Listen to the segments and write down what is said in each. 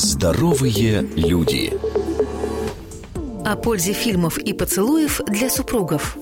Здоровые люди. О пользе фильмов и поцелуев для супругов.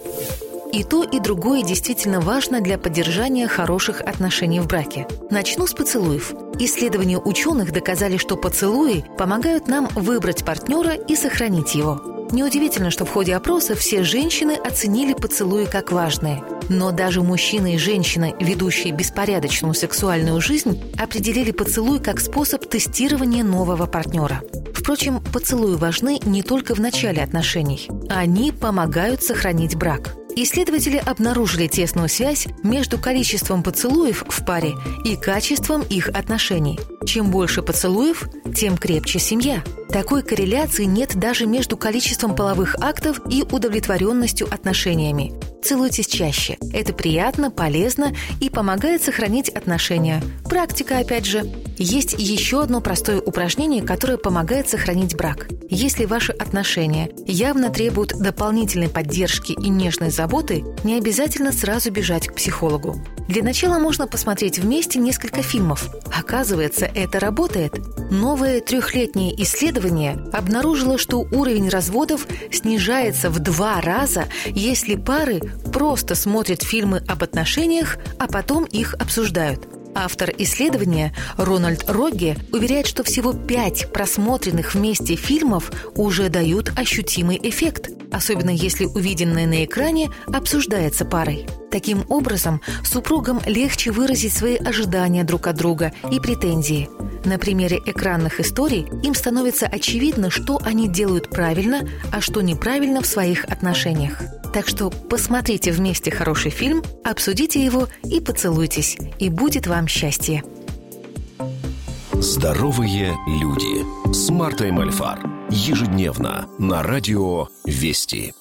И то, и другое действительно важно для поддержания хороших отношений в браке. Начну с поцелуев. Исследования ученых доказали, что поцелуи помогают нам выбрать партнера и сохранить его. Неудивительно, что в ходе опроса все женщины оценили поцелуи как важные. Но даже мужчины и женщины, ведущие беспорядочную сексуальную жизнь, определили поцелуй как способ тестирования нового партнера. Впрочем, поцелуи важны не только в начале отношений. Они помогают сохранить брак. Исследователи обнаружили тесную связь между количеством поцелуев в паре и качеством их отношений. Чем больше поцелуев, тем крепче семья. Такой корреляции нет даже между количеством половых актов и удовлетворенностью отношениями. Целуйтесь чаще. Это приятно, полезно и помогает сохранить отношения. Практика, опять же. Есть еще одно простое упражнение, которое помогает сохранить брак. Если ваши отношения явно требуют дополнительной поддержки и нежной заботы, не обязательно сразу бежать к психологу. Для начала можно посмотреть вместе несколько фильмов. Оказывается, это работает. Новое трехлетнее исследование обнаружило, что уровень разводов снижается в два раза, если пары просто смотрят фильмы об отношениях, а потом их обсуждают. Автор исследования Рональд Рогге уверяет, что всего пять просмотренных вместе фильмов уже дают ощутимый эффект, особенно если увиденное на экране обсуждается парой. Таким образом, супругам легче выразить свои ожидания друг от друга и претензии. На примере экранных историй им становится очевидно, что они делают правильно, а что неправильно в своих отношениях. Так что посмотрите вместе хороший фильм, обсудите его и поцелуйтесь, и будет вам счастье. Здоровые люди с Мартой Мальфар. Ежедневно на радио «Вести».